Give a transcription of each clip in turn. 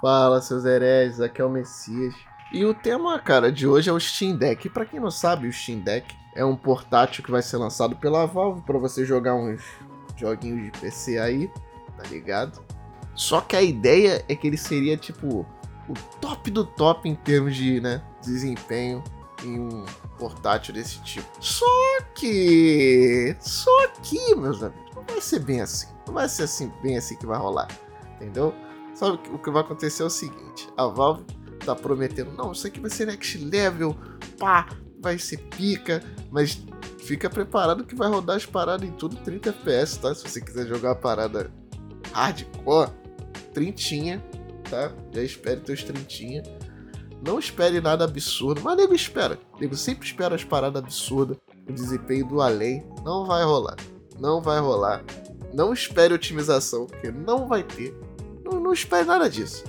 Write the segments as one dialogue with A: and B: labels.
A: Fala, seus hereges, aqui é o Messias. E o tema, cara, de hoje é o Steam Deck. Pra quem não sabe, o Steam Deck é um portátil que vai ser lançado pela Valve para você jogar uns joguinhos de PC aí, tá ligado? Só que a ideia é que ele seria tipo o top do top em termos de né, desempenho em um portátil desse tipo. Só que. Só que, meus amigos, não vai ser bem assim. Não vai ser assim, bem assim que vai rolar. Entendeu? Sabe o que vai acontecer é o seguinte: a Valve tá prometendo, não, isso aqui vai ser next level, pá, vai ser pica, mas fica preparado que vai rodar as paradas em tudo 30 FPS, tá? Se você quiser jogar a parada hardcore, trintinha, tá? Já espere teus trintinha. Não espere nada absurdo, mas nego espera. Nego sempre espera as paradas absurdas, o desempenho do além. Não vai rolar. Não vai rolar. Não espere otimização, porque não vai ter. Não, não espere nada disso.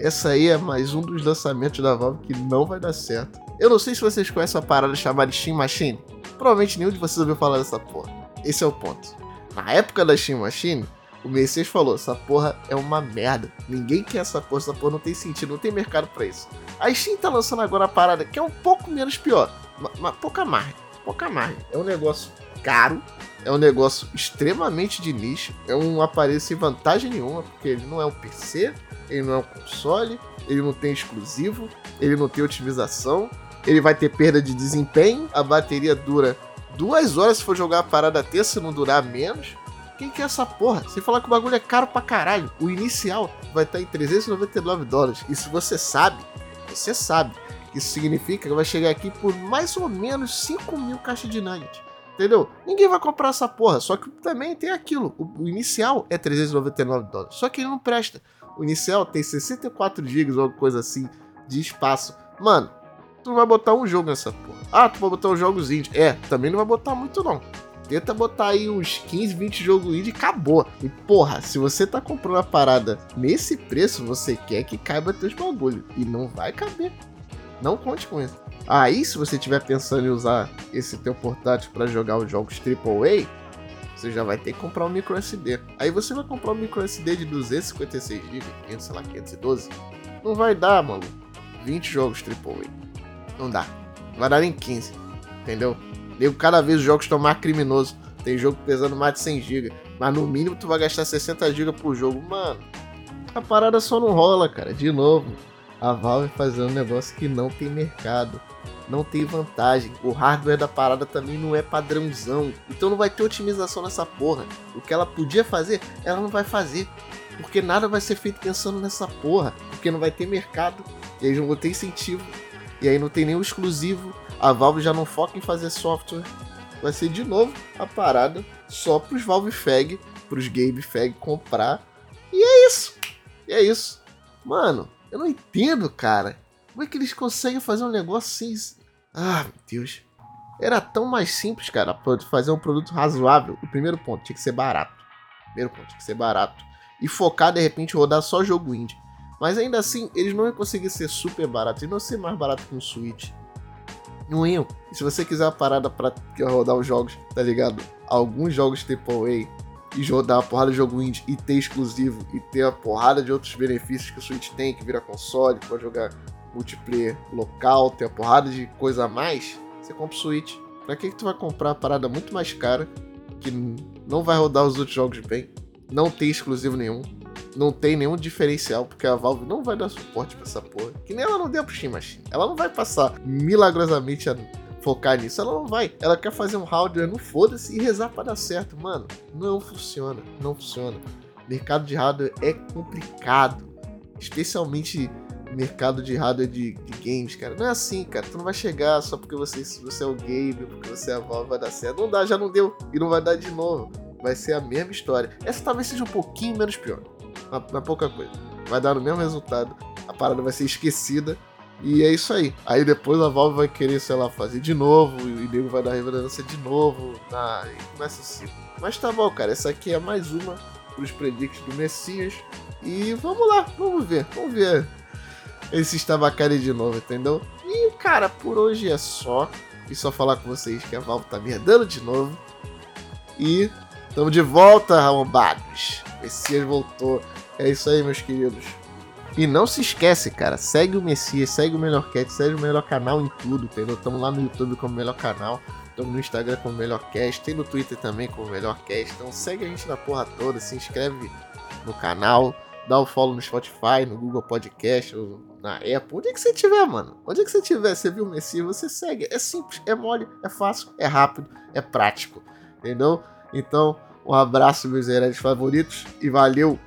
A: Essa aí é mais um dos lançamentos da Valve que não vai dar certo. Eu não sei se vocês conhecem a parada chamada Steam Machine. Provavelmente nenhum de vocês ouviu falar dessa porra. Esse é o ponto. Na época da Steam Machine, o Messias falou: essa porra é uma merda. Ninguém quer essa porra, essa porra não tem sentido, não tem mercado para isso. A Steam tá lançando agora a parada que é um pouco menos pior, mas pouca margem, pouca margem. É um negócio caro, é um negócio extremamente de nicho, é um aparelho sem vantagem nenhuma, porque ele não é um PC, ele não é um console, ele não tem exclusivo, ele não tem otimização, ele vai ter perda de desempenho, a bateria dura duas horas se for jogar a parada ter, se não durar menos. Quem quer essa porra? Sem falar que o bagulho é caro pra caralho. O inicial vai estar em 399 dólares. E se você sabe, você sabe. Isso significa que vai chegar aqui por mais ou menos 5 mil caixas de nuggets. Entendeu? Ninguém vai comprar essa porra. Só que também tem aquilo. O, inicial é 399 dólares. Só que ele não presta. O inicial tem 64 GB ou alguma coisa assim de espaço. Mano, tu não vai botar um jogo nessa porra. Ah, tu vai botar os jogos indie. É, também não vai botar muito não. Tenta botar aí uns 15, 20 jogos indie e acabou. E porra, se você tá comprando a parada nesse preço, você quer que caiba teus bagulho. E não vai caber. Não conte com isso. Aí, se você estiver pensando em usar esse teu portátil para jogar os jogos AAA, você já vai ter que comprar um micro SD. Aí você vai comprar um micro SD de 256 GB, 500, sei lá, 512. Não vai dar, mano. 20 jogos AAA. Não dá. Não vai dar nem 15. Entendeu? Nego, cada vez os jogos estão mais criminosos. Tem jogo pesando mais de 100 GB. Mas no mínimo tu vai gastar 60 GB por jogo. Mano, a parada só não rola, cara. De novo, a Valve fazendo um negócio que não tem mercado. Não tem vantagem. O hardware da parada também não é padrãozão. Então não vai ter otimização nessa porra. O que ela podia fazer, ela não vai fazer. Porque nada vai ser feito pensando nessa porra. Porque não vai ter mercado. E aí não vão ter incentivo. E aí não tem nenhum exclusivo a Valve já não foca em fazer software. Vai ser de novo a parada só pros Valve Fag, pros Game Fag comprar. E é isso. E é isso. Mano, eu não entendo, cara. Como é que eles conseguem fazer um negócio assim? Ah, meu Deus. Era tão mais simples, cara, fazer um produto razoável. O primeiro ponto, tinha que ser barato. Primeiro ponto, tinha que ser barato. E focar, de repente, rodar só jogo indie. Mas ainda assim, eles não iam conseguir ser super baratos. E não ser mais barato que um Switch. Não iam. E se você quiser uma parada pra rodar os jogos, tá ligado? Alguns jogos AAA e rodar uma porrada de jogo indie e ter exclusivo e ter uma porrada de outros benefícios que o Switch tem, que vira console, pode jogar multiplayer local, ter uma porrada de coisa a mais, você compra o Switch. Pra que, que tu vai comprar uma parada muito mais cara, que não vai rodar os outros jogos bem, não tem exclusivo nenhum, não tem nenhum diferencial, porque a Valve não vai dar suporte pra essa porra. Que nem ela não deu pro Steam Machine. Ela não vai passar milagrosamente a focar nisso. Ela não vai. Ela quer fazer um hardware no foda-se e rezar pra dar certo. Mano, não funciona. Não funciona. Mercado de hardware é complicado. Especialmente mercado de hardware de, de, games, cara. Não é assim, cara. Tu não vai chegar só porque você, você é o game, porque você é a Valve, vai dar certo. Não dá, já não deu. E não vai dar de novo. Vai ser a mesma história. Essa talvez seja um pouquinho menos pior na, pouca coisa. Vai dar o mesmo resultado. A parada vai ser esquecida. E é isso aí. Aí depois a Valve vai querer, sei lá, fazer de novo. E o nego vai dar relevância de novo. Ah, e começa assim. Mas tá bom, cara. Essa aqui é mais uma pros predicts do Messias. E vamos lá, vamos ver. Vamos ver esse Stabacari de novo, entendeu? E, cara, por hoje é só. E só falar com vocês que a Valve tá merdando de novo. E tamo de volta, arrombados. Messias voltou. É isso aí, meus queridos. E não se esquece, cara, segue o Messias, segue o Melhor Cat, segue o melhor canal em tudo, entendeu? Estamos lá no YouTube como Melhor Canal, estamos no Instagram como Melhor Cast, tem no Twitter também como Melhor Cast. Então segue a gente na porra toda, se inscreve no canal, dá o follow no Spotify, no Google Podcast, na Apple, onde é que você tiver, mano? Onde é que você tiver, você viu o Messias, você segue. É simples, é mole, é fácil, é rápido, é prático, entendeu? Então, um abraço, meus heróis favoritos, e valeu!